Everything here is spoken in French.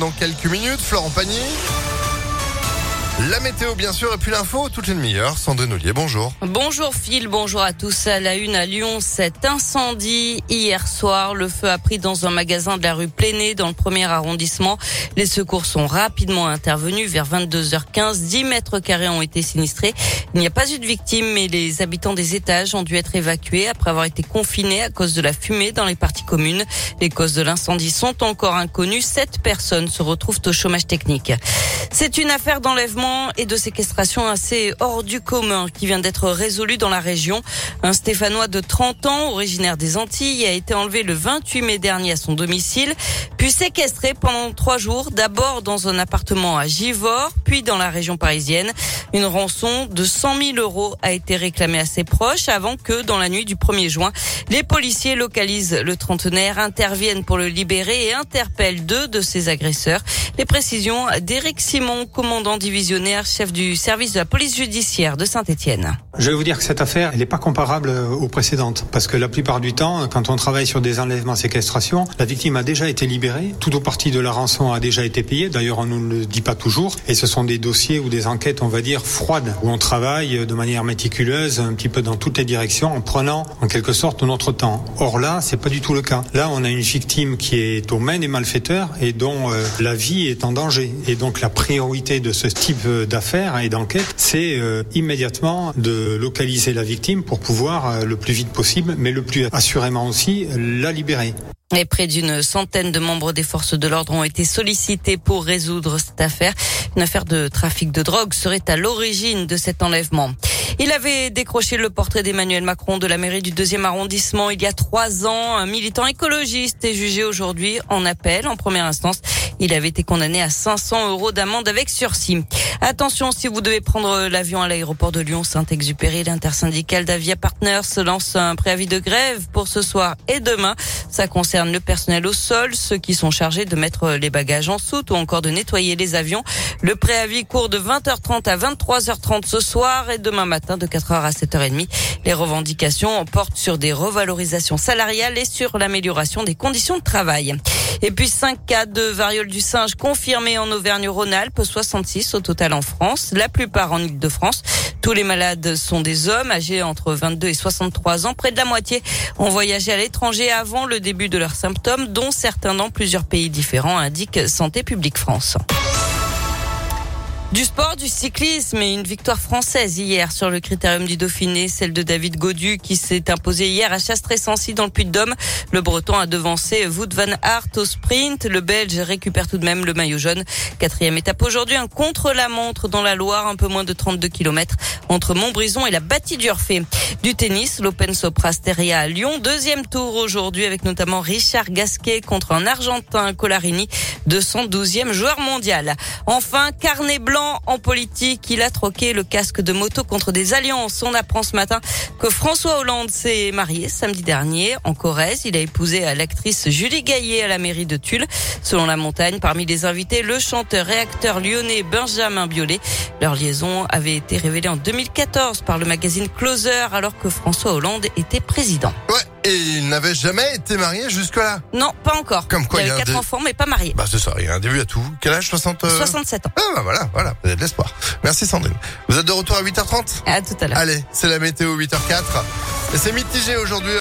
Dans quelques minutes, Florent Pagny. La météo, bien sûr, et puis l'info, toutes les demi-heures. Sandrine Ollier, bonjour. Bonjour Phil, bonjour à tous. À la une à Lyon, cet incendie hier soir. Le feu a pris dans un magasin de la rue Plénée, dans le premier arrondissement. Les secours sont rapidement intervenus. Vers 22h15, 10 mètres carrés ont été sinistrés. Il n'y a pas eu de victimes, mais les habitants des étages ont dû être évacués après avoir été confinés à cause de la fumée dans les parties communes. Les causes de l'incendie sont encore inconnues. Sept personnes se retrouvent au chômage technique. C'est une affaire d'enlèvement et de séquestration assez hors du commun qui vient d'être résolue dans la région. Un Stéphanois de 30 ans, originaire des Antilles, a été enlevé le 28 mai dernier à son domicile, puis séquestré pendant trois jours, d'abord dans un appartement à Givors, puis dans la région parisienne. Une rançon de 100 000 euros a été réclamée à ses proches avant que, dans la nuit du 1er juin, les policiers localisent le trentenaire, interviennent pour le libérer et interpellent deux de ses agresseurs. Les précisions d'Éric Simon, commandant chef du service de la police judiciaire de Saint-Étienne. Je vais vous dire que cette affaire, elle n'est pas comparable aux précédentes. Parce que la plupart du temps, quand on travaille sur des enlèvements, séquestrations, la victime a déjà été libérée. Tout au parti de la rançon a déjà été payé. D'ailleurs, on ne le dit pas toujours. Et ce sont des dossiers ou des enquêtes, on va dire, froides, où on travaille de manière méticuleuse, un petit peu dans toutes les directions, en prenant, en quelque sorte, notre temps. Or là, c'est pas du tout le cas. Là, on a une victime qui est aux mains des malfaiteurs et dont euh, la vie est en danger. Et donc la priorité de ce type d'affaires et d'enquête, c'est euh, immédiatement de localiser la victime pour pouvoir euh, le plus vite possible, mais le plus assurément aussi la libérer. Et près d'une centaine de membres des forces de l'ordre ont été sollicités pour résoudre cette affaire. Une affaire de trafic de drogue serait à l'origine de cet enlèvement. Il avait décroché le portrait d'Emmanuel Macron de la mairie du deuxième arrondissement il y a trois ans. Un militant écologiste est jugé aujourd'hui en appel en première instance. Il avait été condamné à 500 euros d'amende avec sursis. Attention, si vous devez prendre l'avion à l'aéroport de Lyon Saint-Exupéry, l'intersyndicale d'Avia Partners lance un préavis de grève pour ce soir et demain. Ça concerne le personnel au sol, ceux qui sont chargés de mettre les bagages en soute ou encore de nettoyer les avions. Le préavis court de 20h30 à 23h30 ce soir et demain matin de 4h à 7h30. Les revendications portent sur des revalorisations salariales et sur l'amélioration des conditions de travail. Et puis 5 cas de variole du singe confirmés en Auvergne-Rhône-Alpes, 66 au total en France, la plupart en Ile-de-France. Tous les malades sont des hommes âgés entre 22 et 63 ans. Près de la moitié ont voyagé à l'étranger avant le début de leurs symptômes, dont certains dans plusieurs pays différents, indique Santé publique France. Du sport, du cyclisme et une victoire française hier sur le critérium du Dauphiné, celle de David Godu qui s'est imposé hier à Chastré-Sancy dans le Puy-de-Dôme. Le Breton a devancé Wout van Aert au sprint. Le Belge récupère tout de même le maillot jaune. Quatrième étape aujourd'hui, un contre-la-montre dans la Loire, un peu moins de 32 km entre Montbrison et la bâtie d'Urfé. Du tennis, l'Open Soprasteria à Lyon. Deuxième tour aujourd'hui avec notamment Richard Gasquet contre un Argentin Colarini, 212e joueur mondial. Enfin, carnet blanc en politique. Il a troqué le casque de moto contre des alliances. On apprend ce matin que François Hollande s'est marié samedi dernier en Corrèze. Il a épousé l'actrice Julie Gaillet à la mairie de Tulle. Selon la montagne, parmi les invités, le chanteur et acteur lyonnais Benjamin Biolay. Leur liaison avait été révélée en 2014 par le magazine Closer alors que François Hollande était président. Et il n'avait jamais été marié jusque-là Non, pas encore. Comme quoi, il, y a quatre des- enfants, mais pas mariés. Bah c'est ça, il y a un début à tout. Quel âge 60 euh 67 ans. Ah bah voilà, voilà, vous avez de l'espoir. Merci Sandrine. Vous êtes de retour à 8h30 À tout à l'heure. Allez, c'est la météo 8h04. Et c'est mitigé aujourd'hui.